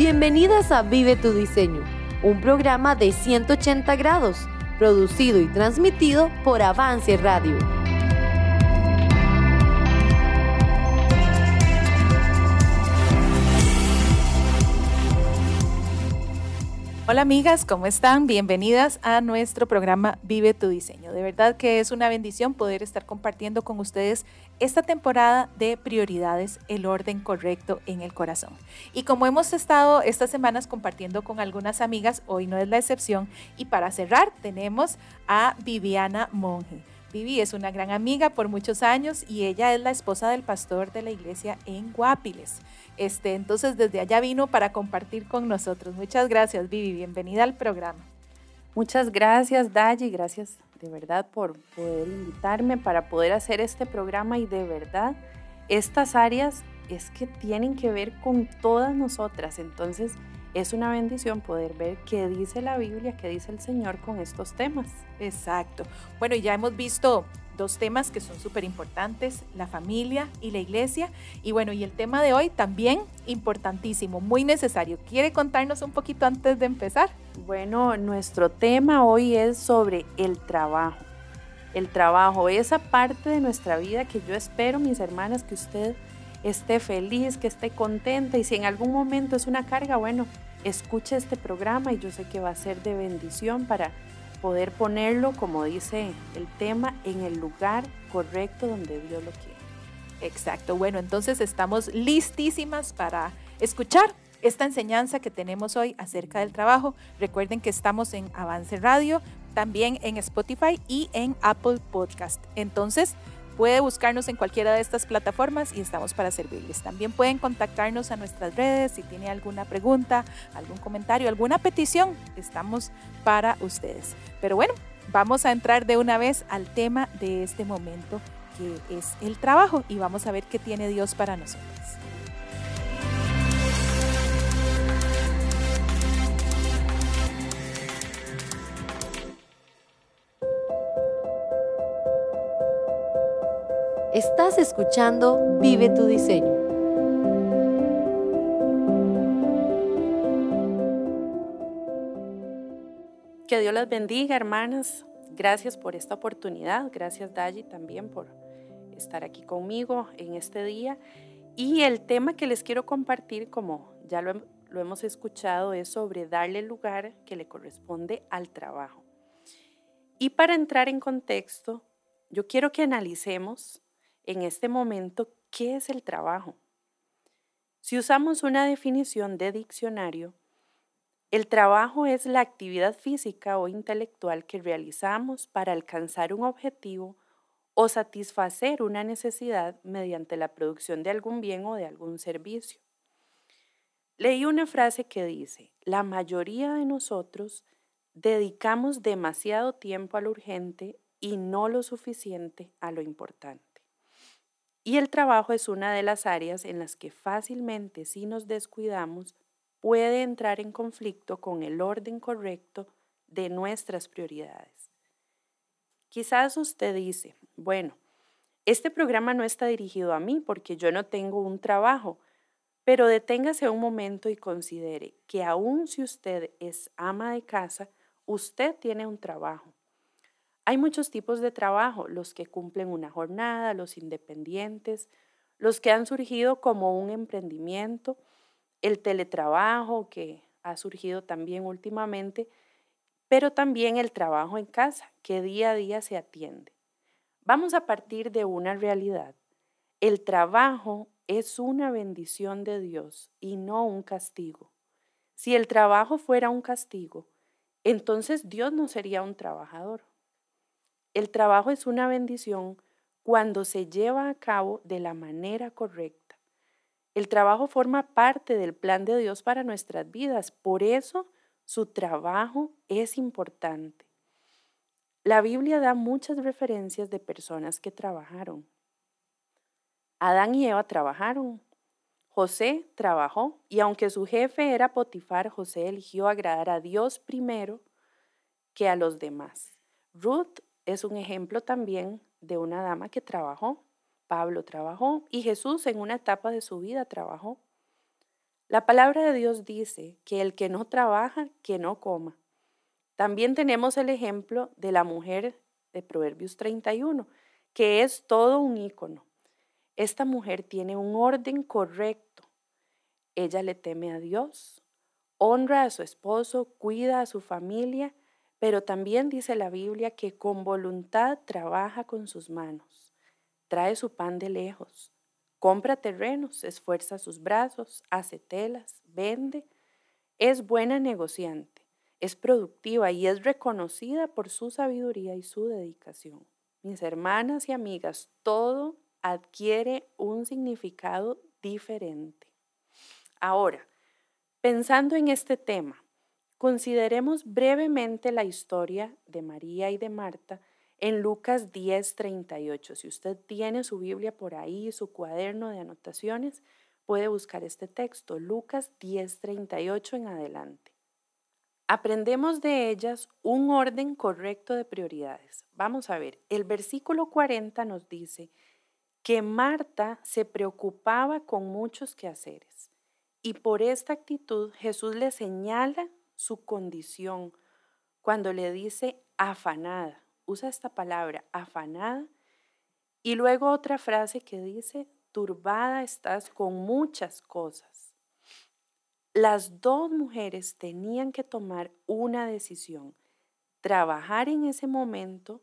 Bienvenidas a Vive tu Diseño, un programa de 180 grados, producido y transmitido por Avance Radio. Hola amigas, ¿cómo están? Bienvenidas a nuestro programa Vive tu Diseño. De verdad que es una bendición poder estar compartiendo con ustedes esta temporada de prioridades, el orden correcto en el corazón. Y como hemos estado estas semanas compartiendo con algunas amigas, hoy no es la excepción. Y para cerrar tenemos a Viviana Monge. Vivi es una gran amiga por muchos años y ella es la esposa del pastor de la iglesia en Guapiles. Este, entonces desde allá vino para compartir con nosotros. Muchas gracias, Vivi. Bienvenida al programa. Muchas gracias, Dayi. Gracias de verdad por poder invitarme para poder hacer este programa y de verdad estas áreas es que tienen que ver con todas nosotras. Entonces es una bendición poder ver qué dice la Biblia, qué dice el Señor con estos temas. Exacto. Bueno, ya hemos visto dos temas que son súper importantes, la familia y la iglesia. Y bueno, y el tema de hoy también importantísimo, muy necesario. ¿Quiere contarnos un poquito antes de empezar? Bueno, nuestro tema hoy es sobre el trabajo. El trabajo, esa parte de nuestra vida que yo espero, mis hermanas, que usted esté feliz, que esté contenta y si en algún momento es una carga, bueno, escuche este programa y yo sé que va a ser de bendición para poder ponerlo, como dice el tema, en el lugar correcto donde Dios lo quiere. Exacto, bueno, entonces estamos listísimas para escuchar esta enseñanza que tenemos hoy acerca del trabajo. Recuerden que estamos en Avance Radio, también en Spotify y en Apple Podcast. Entonces, Puede buscarnos en cualquiera de estas plataformas y estamos para servirles. También pueden contactarnos a nuestras redes si tiene alguna pregunta, algún comentario, alguna petición. Estamos para ustedes. Pero bueno, vamos a entrar de una vez al tema de este momento que es el trabajo y vamos a ver qué tiene Dios para nosotros. Escuchando Vive tu diseño. Que Dios las bendiga, hermanas. Gracias por esta oportunidad. Gracias, Dayi, también por estar aquí conmigo en este día. Y el tema que les quiero compartir, como ya lo, lo hemos escuchado, es sobre darle el lugar que le corresponde al trabajo. Y para entrar en contexto, yo quiero que analicemos en este momento qué es el trabajo. Si usamos una definición de diccionario, el trabajo es la actividad física o intelectual que realizamos para alcanzar un objetivo o satisfacer una necesidad mediante la producción de algún bien o de algún servicio. Leí una frase que dice, la mayoría de nosotros dedicamos demasiado tiempo a lo urgente y no lo suficiente a lo importante. Y el trabajo es una de las áreas en las que fácilmente, si nos descuidamos, puede entrar en conflicto con el orden correcto de nuestras prioridades. Quizás usted dice, bueno, este programa no está dirigido a mí porque yo no tengo un trabajo, pero deténgase un momento y considere que aun si usted es ama de casa, usted tiene un trabajo. Hay muchos tipos de trabajo, los que cumplen una jornada, los independientes, los que han surgido como un emprendimiento, el teletrabajo que ha surgido también últimamente, pero también el trabajo en casa que día a día se atiende. Vamos a partir de una realidad. El trabajo es una bendición de Dios y no un castigo. Si el trabajo fuera un castigo, entonces Dios no sería un trabajador. El trabajo es una bendición cuando se lleva a cabo de la manera correcta. El trabajo forma parte del plan de Dios para nuestras vidas, por eso su trabajo es importante. La Biblia da muchas referencias de personas que trabajaron. Adán y Eva trabajaron. José trabajó y aunque su jefe era Potifar, José eligió agradar a Dios primero que a los demás. Ruth es un ejemplo también de una dama que trabajó. Pablo trabajó y Jesús en una etapa de su vida trabajó. La palabra de Dios dice que el que no trabaja, que no coma. También tenemos el ejemplo de la mujer de Proverbios 31, que es todo un ícono. Esta mujer tiene un orden correcto. Ella le teme a Dios, honra a su esposo, cuida a su familia, pero también dice la Biblia que con voluntad trabaja con sus manos, trae su pan de lejos, compra terrenos, esfuerza sus brazos, hace telas, vende, es buena negociante, es productiva y es reconocida por su sabiduría y su dedicación. Mis hermanas y amigas, todo adquiere un significado diferente. Ahora, pensando en este tema, consideremos brevemente la historia de María y de Marta en Lucas 10:38. Si usted tiene su Biblia por ahí, su cuaderno de anotaciones, puede buscar este texto, Lucas 10:38 en adelante. Aprendemos de ellas un orden correcto de prioridades. Vamos a ver, el versículo 40 nos dice que Marta se preocupaba con muchos quehaceres y por esta actitud Jesús le señala su condición cuando le dice afanada usa esta palabra, afanada, y luego otra frase que dice, turbada estás con muchas cosas. Las dos mujeres tenían que tomar una decisión, trabajar en ese momento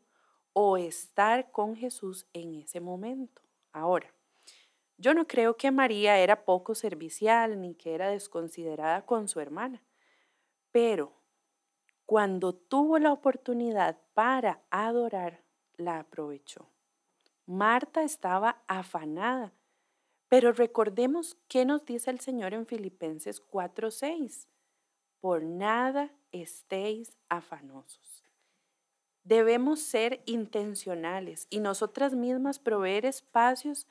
o estar con Jesús en ese momento. Ahora, yo no creo que María era poco servicial ni que era desconsiderada con su hermana, pero cuando tuvo la oportunidad para adorar, la aprovechó. Marta estaba afanada, pero recordemos qué nos dice el Señor en Filipenses 4:6. Por nada estéis afanosos. Debemos ser intencionales y nosotras mismas proveer espacios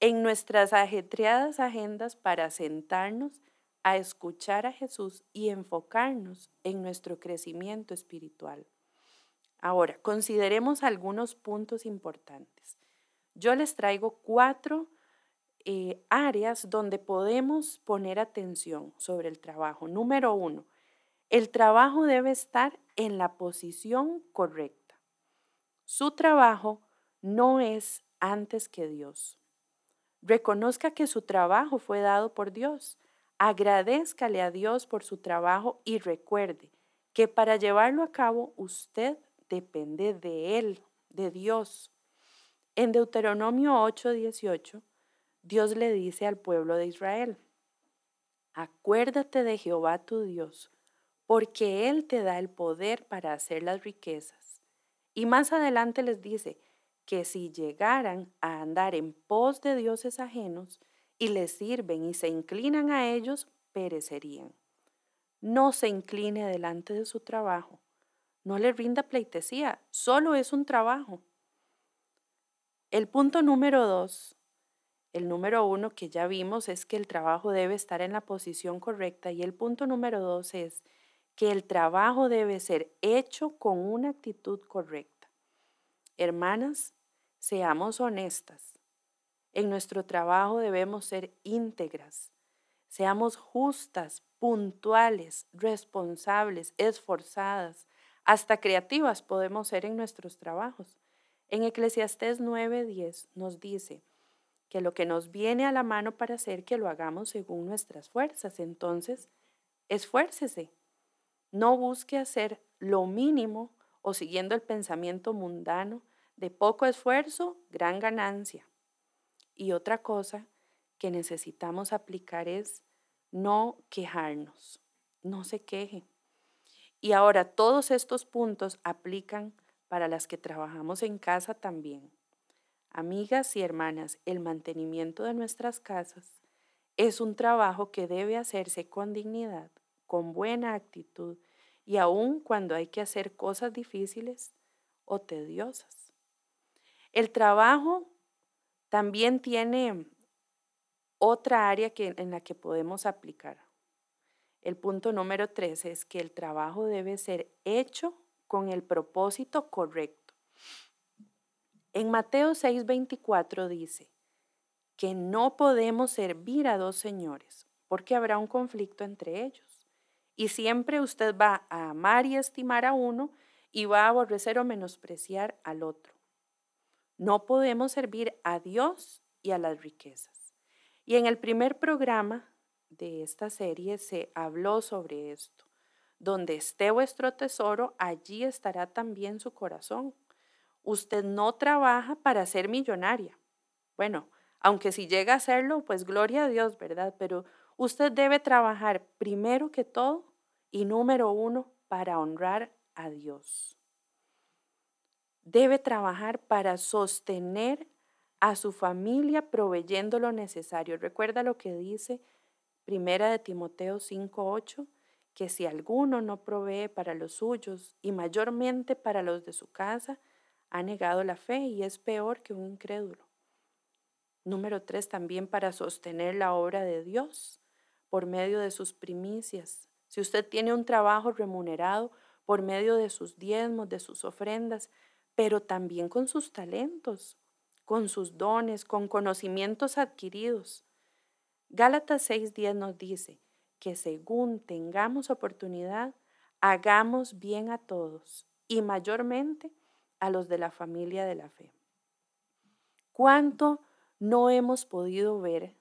en nuestras ajetreadas agendas para sentarnos a escuchar a Jesús y enfocarnos en nuestro crecimiento espiritual. Ahora, consideremos algunos puntos importantes. Yo les traigo cuatro eh, áreas donde podemos poner atención sobre el trabajo. Número uno, el trabajo debe estar en la posición correcta. Su trabajo no es antes que Dios. Reconozca que su trabajo fue dado por Dios Agradezcale a Dios por su trabajo y recuerde que para llevarlo a cabo usted depende de Él, de Dios. En Deuteronomio 8:18, Dios le dice al pueblo de Israel, acuérdate de Jehová tu Dios, porque Él te da el poder para hacer las riquezas. Y más adelante les dice que si llegaran a andar en pos de dioses ajenos, y les sirven y se inclinan a ellos, perecerían. No se incline delante de su trabajo. No le rinda pleitesía, solo es un trabajo. El punto número dos, el número uno que ya vimos es que el trabajo debe estar en la posición correcta y el punto número dos es que el trabajo debe ser hecho con una actitud correcta. Hermanas, seamos honestas. En nuestro trabajo debemos ser íntegras. Seamos justas, puntuales, responsables, esforzadas, hasta creativas podemos ser en nuestros trabajos. En Eclesiastés 9:10 nos dice que lo que nos viene a la mano para hacer, que lo hagamos según nuestras fuerzas. Entonces, esfuércese. No busque hacer lo mínimo o siguiendo el pensamiento mundano de poco esfuerzo, gran ganancia. Y otra cosa que necesitamos aplicar es no quejarnos, no se queje. Y ahora todos estos puntos aplican para las que trabajamos en casa también. Amigas y hermanas, el mantenimiento de nuestras casas es un trabajo que debe hacerse con dignidad, con buena actitud y aun cuando hay que hacer cosas difíciles o tediosas. El trabajo también tiene otra área que, en la que podemos aplicar. El punto número tres es que el trabajo debe ser hecho con el propósito correcto. En Mateo 6:24 dice que no podemos servir a dos señores, porque habrá un conflicto entre ellos. Y siempre usted va a amar y estimar a uno y va a aborrecer o menospreciar al otro. No podemos servir a Dios y a las riquezas. Y en el primer programa de esta serie se habló sobre esto. Donde esté vuestro tesoro, allí estará también su corazón. Usted no trabaja para ser millonaria. Bueno, aunque si llega a hacerlo, pues gloria a Dios, ¿verdad? Pero usted debe trabajar primero que todo y número uno para honrar a Dios. Debe trabajar para sostener a su familia proveyendo lo necesario. Recuerda lo que dice Primera de Timoteo 5:8, que si alguno no provee para los suyos y mayormente para los de su casa, ha negado la fe y es peor que un incrédulo. Número tres, también para sostener la obra de Dios por medio de sus primicias. Si usted tiene un trabajo remunerado por medio de sus diezmos, de sus ofrendas, pero también con sus talentos, con sus dones, con conocimientos adquiridos. Gálatas 6:10 nos dice que según tengamos oportunidad, hagamos bien a todos y mayormente a los de la familia de la fe. ¿Cuánto no hemos podido ver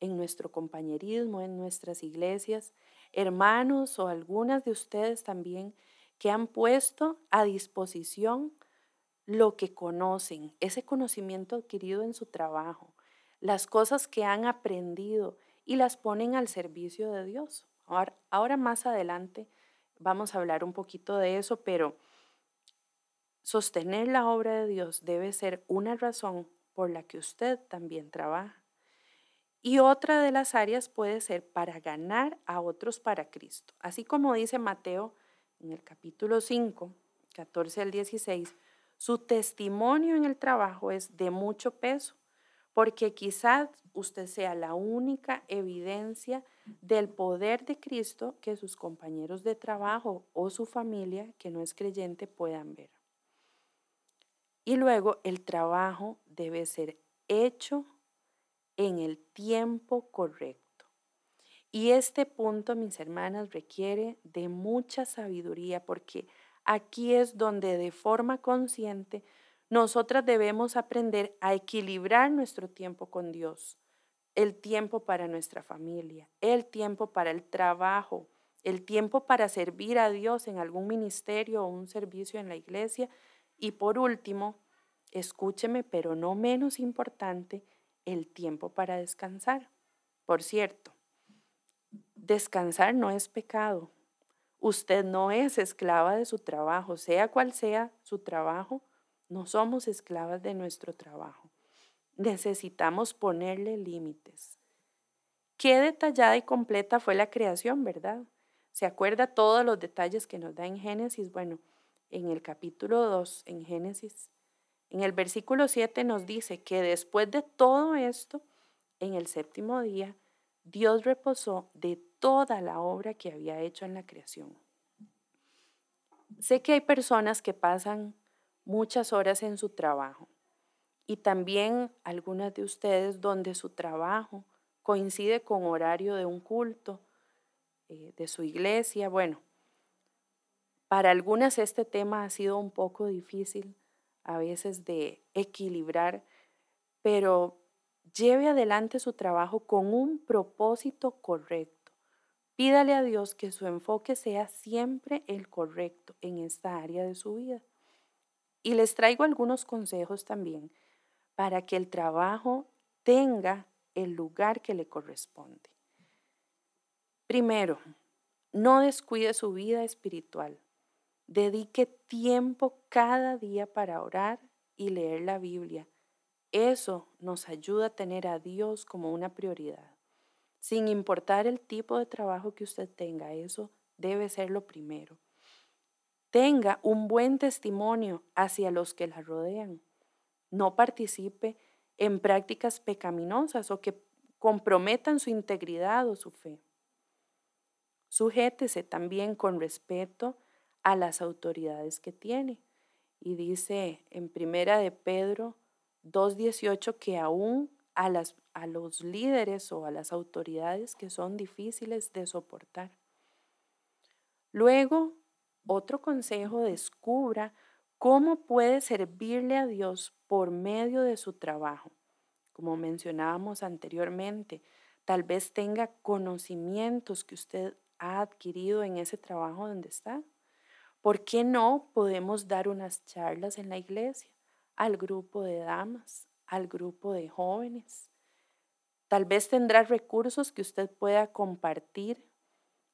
en nuestro compañerismo, en nuestras iglesias, hermanos o algunas de ustedes también que han puesto a disposición lo que conocen, ese conocimiento adquirido en su trabajo, las cosas que han aprendido y las ponen al servicio de Dios. Ahora, ahora más adelante vamos a hablar un poquito de eso, pero sostener la obra de Dios debe ser una razón por la que usted también trabaja. Y otra de las áreas puede ser para ganar a otros para Cristo. Así como dice Mateo en el capítulo 5, 14 al 16, su testimonio en el trabajo es de mucho peso, porque quizás usted sea la única evidencia del poder de Cristo que sus compañeros de trabajo o su familia que no es creyente puedan ver. Y luego el trabajo debe ser hecho en el tiempo correcto. Y este punto, mis hermanas, requiere de mucha sabiduría porque aquí es donde de forma consciente nosotras debemos aprender a equilibrar nuestro tiempo con Dios, el tiempo para nuestra familia, el tiempo para el trabajo, el tiempo para servir a Dios en algún ministerio o un servicio en la iglesia y por último, escúcheme, pero no menos importante, el tiempo para descansar. Por cierto, descansar no es pecado. Usted no es esclava de su trabajo, sea cual sea su trabajo, no somos esclavas de nuestro trabajo. Necesitamos ponerle límites. Qué detallada y completa fue la creación, ¿verdad? ¿Se acuerda todos los detalles que nos da en Génesis? Bueno, en el capítulo 2, en Génesis, en el versículo 7 nos dice que después de todo esto, en el séptimo día, Dios reposó de toda la obra que había hecho en la creación. Sé que hay personas que pasan muchas horas en su trabajo y también algunas de ustedes donde su trabajo coincide con horario de un culto, eh, de su iglesia. Bueno, para algunas este tema ha sido un poco difícil a veces de equilibrar, pero lleve adelante su trabajo con un propósito correcto. Pídale a Dios que su enfoque sea siempre el correcto en esta área de su vida. Y les traigo algunos consejos también para que el trabajo tenga el lugar que le corresponde. Primero, no descuide su vida espiritual. Dedique tiempo cada día para orar y leer la Biblia. Eso nos ayuda a tener a Dios como una prioridad. Sin importar el tipo de trabajo que usted tenga, eso debe ser lo primero. Tenga un buen testimonio hacia los que la rodean. No participe en prácticas pecaminosas o que comprometan su integridad o su fe. Sujétese también con respeto a las autoridades que tiene. Y dice en primera de Pedro 2.18 que aún a, las, a los líderes o a las autoridades que son difíciles de soportar. Luego, otro consejo, descubra cómo puede servirle a Dios por medio de su trabajo. Como mencionábamos anteriormente, tal vez tenga conocimientos que usted ha adquirido en ese trabajo donde está. ¿Por qué no podemos dar unas charlas en la iglesia al grupo de damas, al grupo de jóvenes? Tal vez tendrá recursos que usted pueda compartir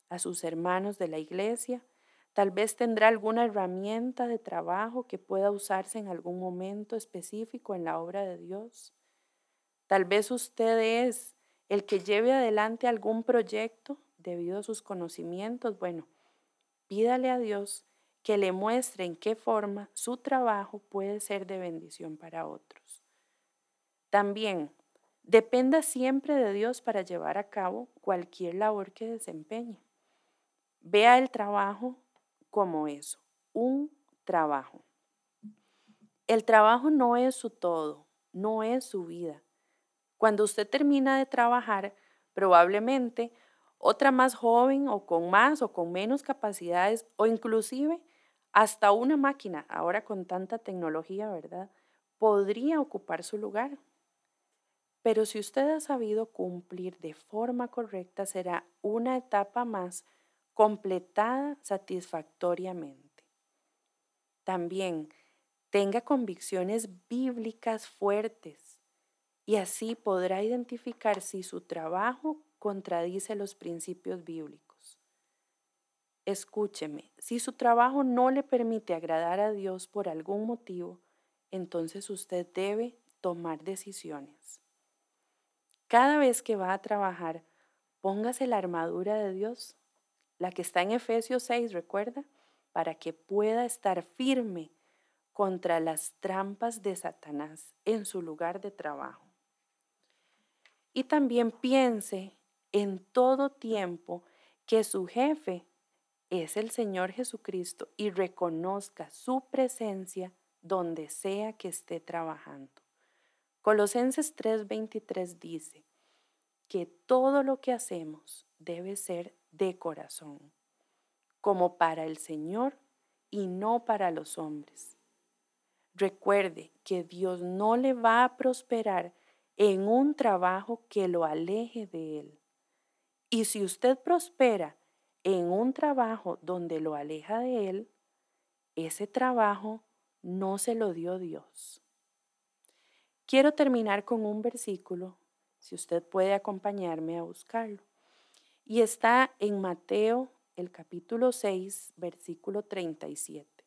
a sus hermanos de la iglesia. Tal vez tendrá alguna herramienta de trabajo que pueda usarse en algún momento específico en la obra de Dios. Tal vez usted es el que lleve adelante algún proyecto debido a sus conocimientos. Bueno, pídale a Dios que le muestre en qué forma su trabajo puede ser de bendición para otros. También, dependa siempre de Dios para llevar a cabo cualquier labor que desempeñe. Vea el trabajo como eso, un trabajo. El trabajo no es su todo, no es su vida. Cuando usted termina de trabajar, probablemente otra más joven o con más o con menos capacidades o inclusive hasta una máquina, ahora con tanta tecnología, ¿verdad? Podría ocupar su lugar. Pero si usted ha sabido cumplir de forma correcta, será una etapa más completada satisfactoriamente. También tenga convicciones bíblicas fuertes y así podrá identificar si su trabajo contradice los principios bíblicos. Escúcheme, si su trabajo no le permite agradar a Dios por algún motivo, entonces usted debe tomar decisiones. Cada vez que va a trabajar, póngase la armadura de Dios la que está en Efesios 6, recuerda, para que pueda estar firme contra las trampas de Satanás en su lugar de trabajo. Y también piense en todo tiempo que su jefe es el Señor Jesucristo y reconozca su presencia donde sea que esté trabajando. Colosenses 3:23 dice que todo lo que hacemos debe ser de corazón, como para el Señor y no para los hombres. Recuerde que Dios no le va a prosperar en un trabajo que lo aleje de Él. Y si usted prospera en un trabajo donde lo aleja de Él, ese trabajo no se lo dio Dios. Quiero terminar con un versículo, si usted puede acompañarme a buscarlo. Y está en Mateo el capítulo 6, versículo 37.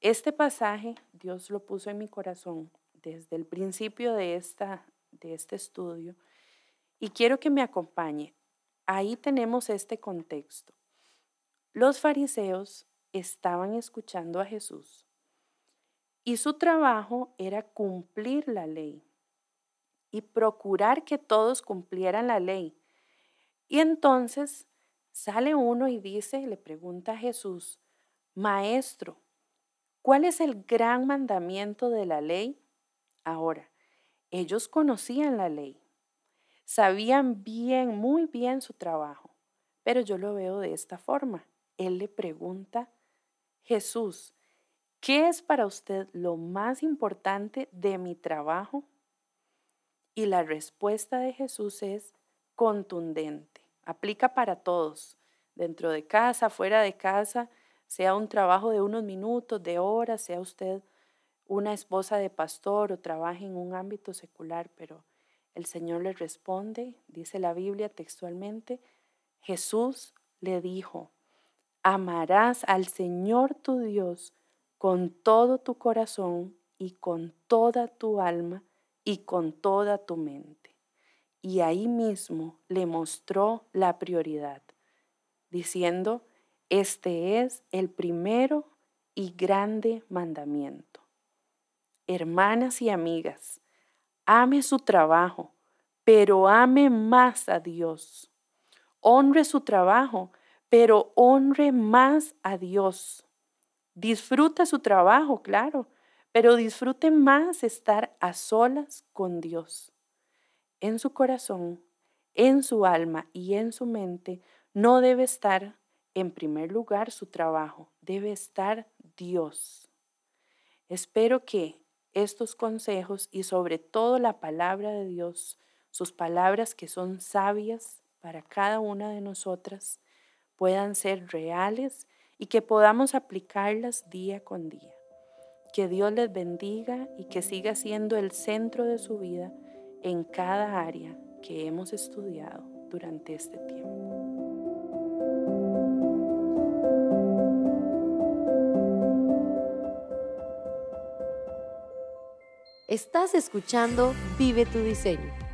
Este pasaje Dios lo puso en mi corazón desde el principio de, esta, de este estudio y quiero que me acompañe. Ahí tenemos este contexto. Los fariseos estaban escuchando a Jesús y su trabajo era cumplir la ley y procurar que todos cumplieran la ley y entonces sale uno y dice, le pregunta a Jesús, Maestro, ¿cuál es el gran mandamiento de la ley? Ahora, ellos conocían la ley, sabían bien, muy bien su trabajo, pero yo lo veo de esta forma. Él le pregunta, Jesús, ¿qué es para usted lo más importante de mi trabajo? Y la respuesta de Jesús es contundente aplica para todos, dentro de casa, fuera de casa, sea un trabajo de unos minutos, de horas, sea usted una esposa de pastor o trabaje en un ámbito secular, pero el Señor le responde, dice la Biblia textualmente, Jesús le dijo, amarás al Señor tu Dios con todo tu corazón y con toda tu alma y con toda tu mente y ahí mismo le mostró la prioridad, diciendo, este es el primero y grande mandamiento. Hermanas y amigas, ame su trabajo, pero ame más a Dios. Honre su trabajo, pero honre más a Dios. Disfruta su trabajo, claro, pero disfrute más estar a solas con Dios. en su corazón, en su alma y en su mente, no debe estar en primer lugar su trabajo, debe estar Dios. Espero que estos consejos y sobre todo la palabra de Dios, sus palabras que son sabias para cada una de nosotras, puedan ser reales y que podamos aplicarlas día con día. Que Dios les bendiga y que siga siendo el centro de su vida en cada área que hemos estudiado durante este tiempo. Estás escuchando Vive tu diseño.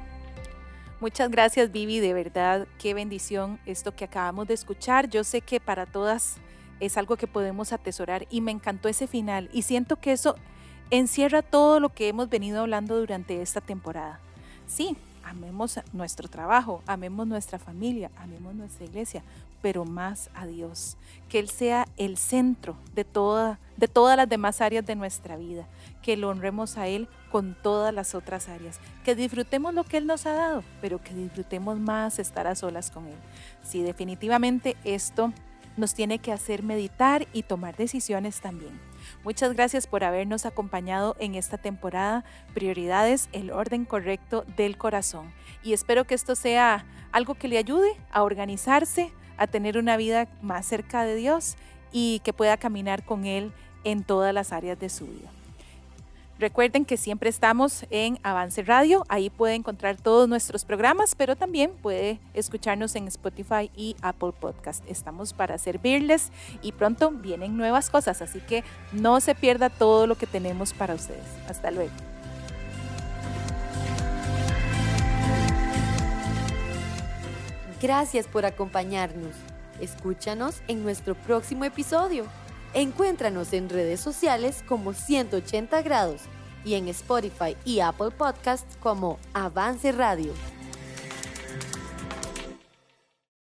Muchas gracias Vivi, de verdad, qué bendición esto que acabamos de escuchar. Yo sé que para todas es algo que podemos atesorar y me encantó ese final y siento que eso encierra todo lo que hemos venido hablando durante esta temporada. Sí, amemos nuestro trabajo, amemos nuestra familia, amemos nuestra iglesia, pero más a Dios. Que Él sea el centro de, toda, de todas las demás áreas de nuestra vida. Que lo honremos a Él con todas las otras áreas. Que disfrutemos lo que Él nos ha dado, pero que disfrutemos más estar a solas con Él. Sí, definitivamente esto nos tiene que hacer meditar y tomar decisiones también. Muchas gracias por habernos acompañado en esta temporada Prioridades, el orden correcto del corazón. Y espero que esto sea algo que le ayude a organizarse, a tener una vida más cerca de Dios y que pueda caminar con Él en todas las áreas de su vida. Recuerden que siempre estamos en Avance Radio, ahí puede encontrar todos nuestros programas, pero también puede escucharnos en Spotify y Apple Podcast. Estamos para servirles y pronto vienen nuevas cosas, así que no se pierda todo lo que tenemos para ustedes. Hasta luego. Gracias por acompañarnos. Escúchanos en nuestro próximo episodio. Encuéntranos en redes sociales como 180 grados y en Spotify y Apple Podcasts como Avance Radio.